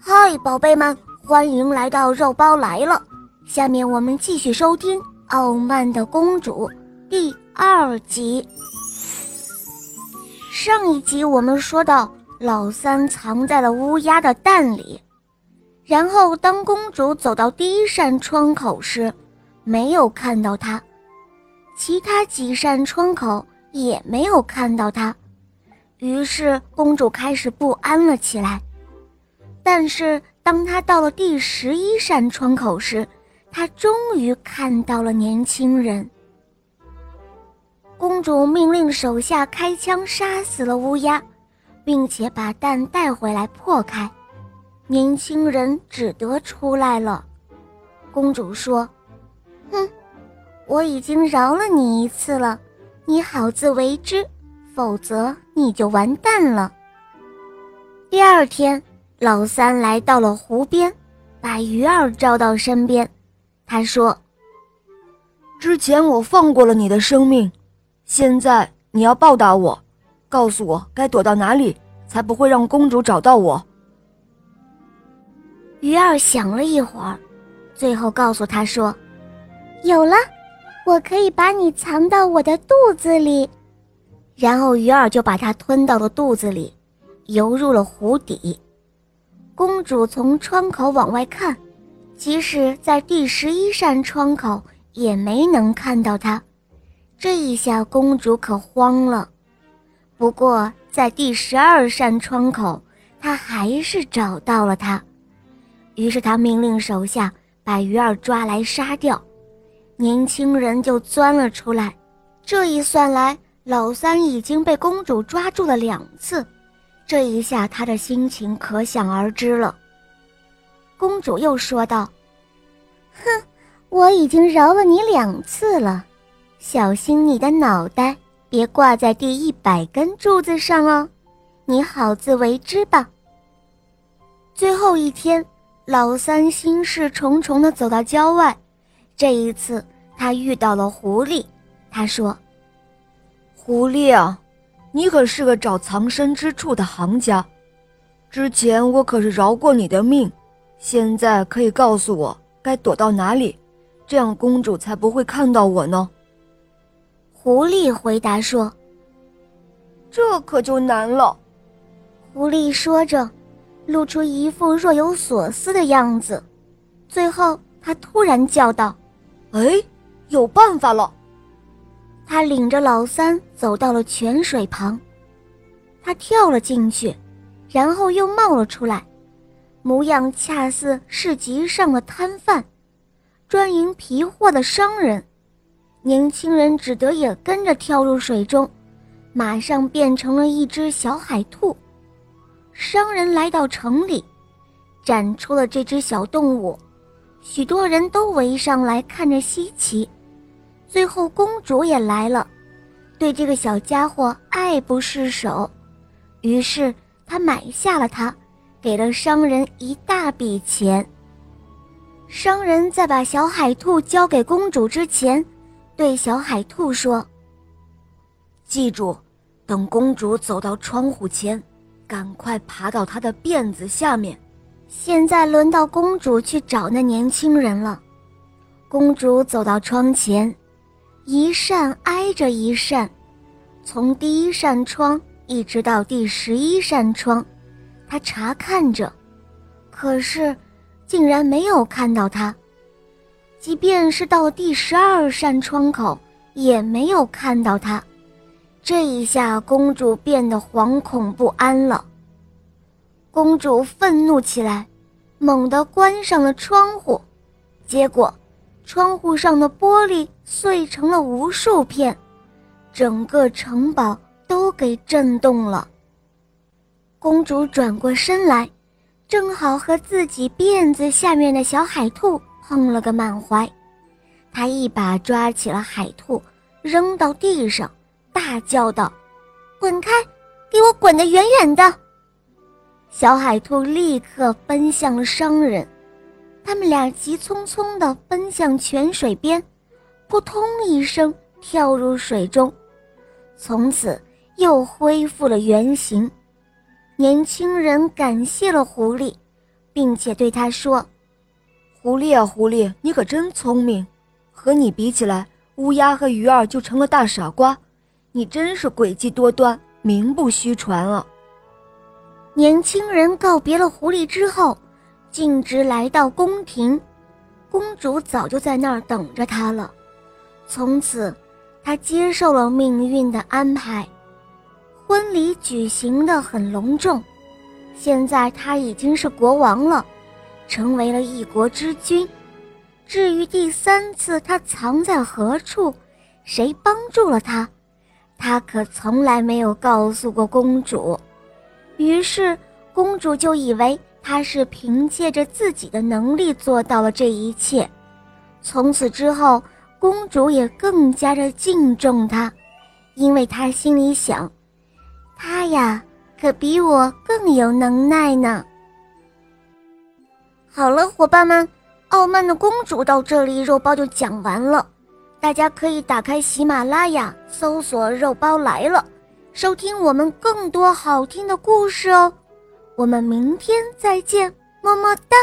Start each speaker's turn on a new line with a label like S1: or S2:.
S1: 嗨，宝贝们，欢迎来到肉包来了。下面我们继续收听《傲慢的公主》第二集。上一集我们说到，老三藏在了乌鸦的蛋里，然后当公主走到第一扇窗口时，没有看到他，其他几扇窗口也没有看到他，于是公主开始不安了起来。但是，当他到了第十一扇窗口时，他终于看到了年轻人。公主命令手下开枪杀死了乌鸦，并且把蛋带回来破开，年轻人只得出来了。公主说：“哼，我已经饶了你一次了，你好自为之，否则你就完蛋了。”第二天。老三来到了湖边，把鱼儿招到身边。他说：“
S2: 之前我放过了你的生命，现在你要报答我，告诉我该躲到哪里，才不会让公主找到我。”
S1: 鱼儿想了一会儿，最后告诉他说：“有了，我可以把你藏到我的肚子里。”然后鱼儿就把它吞到了肚子里，游入了湖底。公主从窗口往外看，即使在第十一扇窗口也没能看到他。这一下，公主可慌了。不过，在第十二扇窗口，她还是找到了他。于是，她命令手下把鱼儿抓来杀掉。年轻人就钻了出来。这一算来，老三已经被公主抓住了两次。这一下，他的心情可想而知了。公主又说道：“哼，我已经饶了你两次了，小心你的脑袋别挂在第一百根柱子上哦，你好自为之吧。”最后一天，老三心事重重地走到郊外，这一次他遇到了狐狸。他说：“
S2: 狐狸啊。”你可是个找藏身之处的行家，之前我可是饶过你的命，现在可以告诉我该躲到哪里，这样公主才不会看到我呢。
S1: 狐狸回答说：“
S2: 这可就难了。”
S1: 狐狸说着，露出一副若有所思的样子，最后他突然叫道：“
S2: 哎，有办法了！”
S1: 他领着老三走到了泉水旁，他跳了进去，然后又冒了出来，模样恰似市集上的摊贩、专营皮货的商人。年轻人只得也跟着跳入水中，马上变成了一只小海兔。商人来到城里，展出了这只小动物，许多人都围上来看着稀奇。最后，公主也来了，对这个小家伙爱不释手，于是她买下了它，给了商人一大笔钱。商人在把小海兔交给公主之前，对小海兔说：“
S2: 记住，等公主走到窗户前，赶快爬到她的辫子下面。”
S1: 现在轮到公主去找那年轻人了。公主走到窗前。一扇挨着一扇，从第一扇窗一直到第十一扇窗，他查看着，可是竟然没有看到他。即便是到第十二扇窗口，也没有看到他。这一下，公主变得惶恐不安了。公主愤怒起来，猛地关上了窗户，结果。窗户上的玻璃碎成了无数片，整个城堡都给震动了。公主转过身来，正好和自己辫子下面的小海兔碰了个满怀。她一把抓起了海兔，扔到地上，大叫道：“滚开，给我滚得远远的！”小海兔立刻奔向了商人。他们俩急匆匆地奔向泉水边，扑通一声跳入水中，从此又恢复了原形。年轻人感谢了狐狸，并且对他说：“
S2: 狐狸啊，狐狸，你可真聪明，和你比起来，乌鸦和鱼儿就成了大傻瓜。你真是诡计多端，名不虚传啊！”
S1: 年轻人告别了狐狸之后，径直来到宫廷，公主早就在那儿等着他了。从此，他接受了命运的安排，婚礼举行的很隆重。现在他已经是国王了，成为了一国之君。至于第三次他藏在何处，谁帮助了他，他可从来没有告诉过公主。于是，公主就以为他是凭借着自己的能力做到了这一切。从此之后，公主也更加的敬重他，因为她心里想，他呀，可比我更有能耐呢。好了，伙伴们，傲慢的公主到这里，肉包就讲完了。大家可以打开喜马拉雅，搜索“肉包来了”，收听我们更多好听的故事哦。我们明天再见，么么哒。